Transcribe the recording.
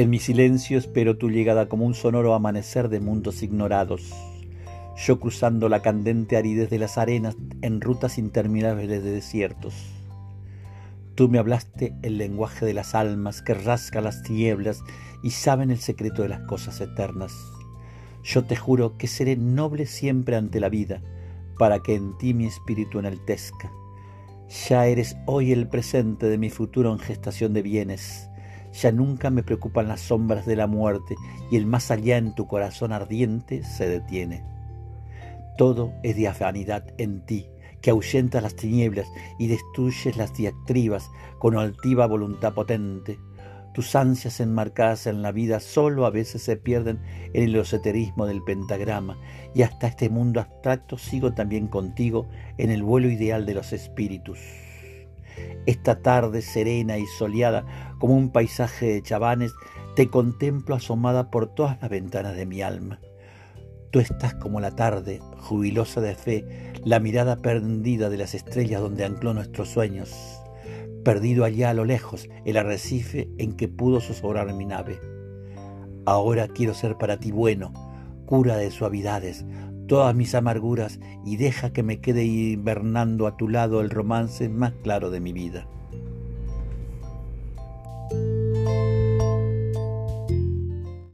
En mi silencio espero tu llegada como un sonoro amanecer de mundos ignorados. Yo cruzando la candente aridez de las arenas en rutas interminables de desiertos. Tú me hablaste el lenguaje de las almas que rasca las tinieblas y saben el secreto de las cosas eternas. Yo te juro que seré noble siempre ante la vida, para que en ti mi espíritu enaltezca. Ya eres hoy el presente de mi futuro en gestación de bienes ya nunca me preocupan las sombras de la muerte y el más allá en tu corazón ardiente se detiene. Todo es diafanidad en ti, que ahuyentas las tinieblas y destruyes las diatribas con altiva voluntad potente. Tus ansias enmarcadas en la vida solo a veces se pierden en el esoterismo del pentagrama y hasta este mundo abstracto sigo también contigo en el vuelo ideal de los espíritus. Esta tarde serena y soleada como un paisaje de chabanes, te contemplo asomada por todas las ventanas de mi alma. Tú estás como la tarde, jubilosa de fe, la mirada perdida de las estrellas donde ancló nuestros sueños. Perdido allá a lo lejos el arrecife en que pudo zozobrar mi nave. Ahora quiero ser para ti bueno, cura de suavidades, todas mis amarguras y deja que me quede invernando a tu lado el romance más claro de mi vida.